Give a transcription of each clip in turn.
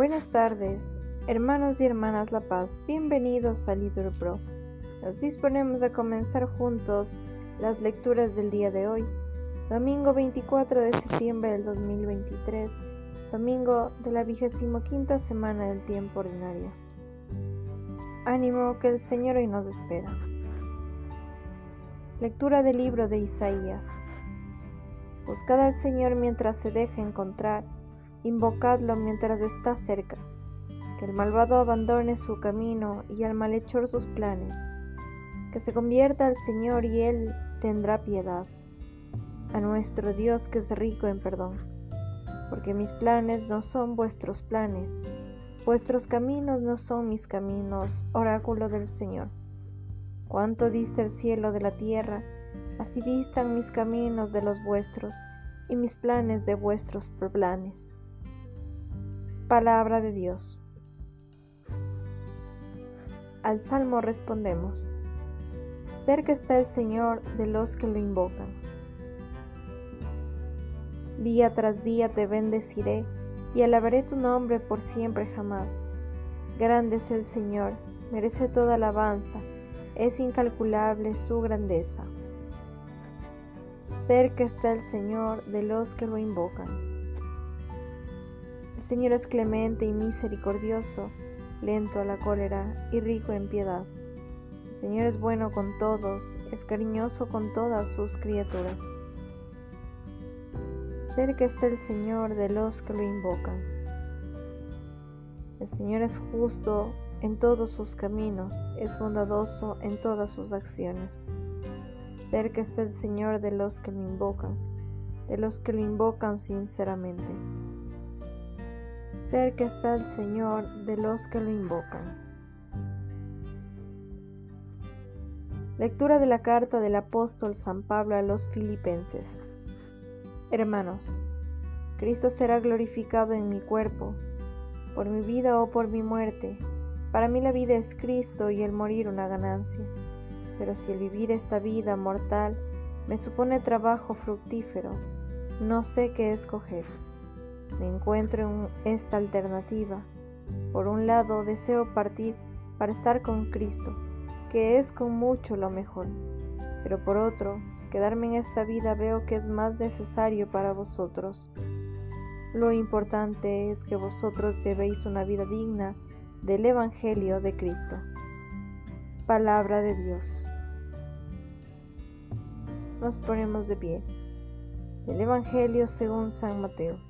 Buenas tardes, hermanos y hermanas La Paz, bienvenidos a Litur Pro. Nos disponemos a comenzar juntos las lecturas del día de hoy, domingo 24 de septiembre del 2023, domingo de la vigésimo quinta semana del tiempo ordinario. Ánimo que el Señor hoy nos espera. Lectura del libro de Isaías. Buscad al Señor mientras se deje encontrar, invocadlo mientras está cerca. Que el malvado abandone su camino y al malhechor sus planes. Que se convierta al Señor y Él tendrá piedad. A nuestro Dios que es rico en perdón. Porque mis planes no son vuestros planes, vuestros caminos no son mis caminos, oráculo del Señor. Cuánto dista el cielo de la tierra, Así distan mis caminos de los vuestros y mis planes de vuestros planes. Palabra de Dios. Al salmo respondemos, cerca está el Señor de los que lo invocan. Día tras día te bendeciré y alabaré tu nombre por siempre jamás. Grande es el Señor, merece toda alabanza, es incalculable su grandeza. Cerca está el Señor de los que lo invocan. Señor es clemente y misericordioso, lento a la cólera y rico en piedad. El Señor es bueno con todos, es cariñoso con todas sus criaturas. Cerca está el Señor de los que lo invocan. El Señor es justo en todos sus caminos, es bondadoso en todas sus acciones. Cerca está el Señor de los que lo invocan, de los que lo invocan sinceramente. Cerca está el Señor de los que lo invocan. Lectura de la carta del apóstol San Pablo a los filipenses. Hermanos, Cristo será glorificado en mi cuerpo, por mi vida o por mi muerte. Para mí la vida es Cristo y el morir una ganancia pero si el vivir esta vida mortal me supone trabajo fructífero, no sé qué escoger. Me encuentro en esta alternativa. Por un lado, deseo partir para estar con Cristo, que es con mucho lo mejor, pero por otro, quedarme en esta vida veo que es más necesario para vosotros. Lo importante es que vosotros llevéis una vida digna del Evangelio de Cristo. Palabra de Dios nos ponemos de pie. El Evangelio según San Mateo.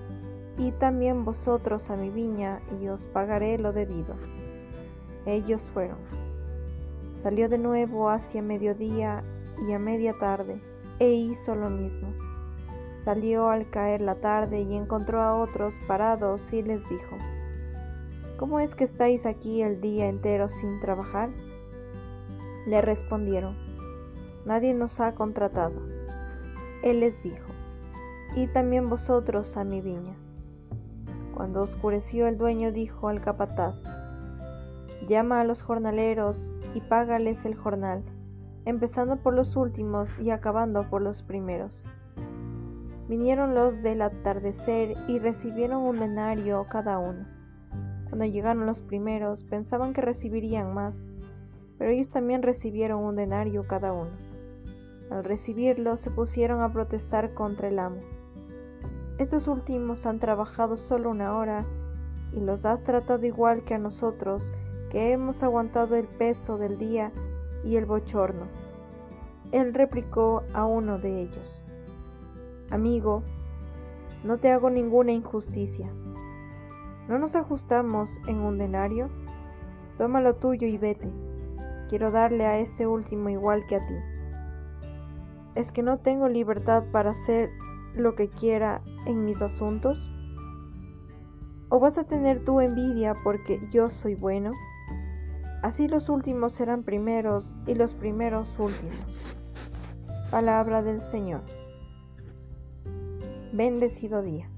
Y también vosotros a mi viña y os pagaré lo debido. Ellos fueron. Salió de nuevo hacia mediodía y a media tarde, e hizo lo mismo. Salió al caer la tarde y encontró a otros parados y les dijo, ¿Cómo es que estáis aquí el día entero sin trabajar? Le respondieron, nadie nos ha contratado. Él les dijo, y también vosotros a mi viña. Cuando oscureció el dueño dijo al capataz, llama a los jornaleros y págales el jornal, empezando por los últimos y acabando por los primeros. Vinieron los del atardecer y recibieron un denario cada uno. Cuando llegaron los primeros pensaban que recibirían más, pero ellos también recibieron un denario cada uno. Al recibirlo se pusieron a protestar contra el amo. Estos últimos han trabajado solo una hora y los has tratado igual que a nosotros, que hemos aguantado el peso del día y el bochorno. Él replicó a uno de ellos, Amigo, no te hago ninguna injusticia. ¿No nos ajustamos en un denario? Toma lo tuyo y vete. Quiero darle a este último igual que a ti es que no tengo libertad para hacer lo que quiera en mis asuntos? ¿O vas a tener tu envidia porque yo soy bueno? Así los últimos serán primeros y los primeros últimos. Palabra del Señor. Bendecido día.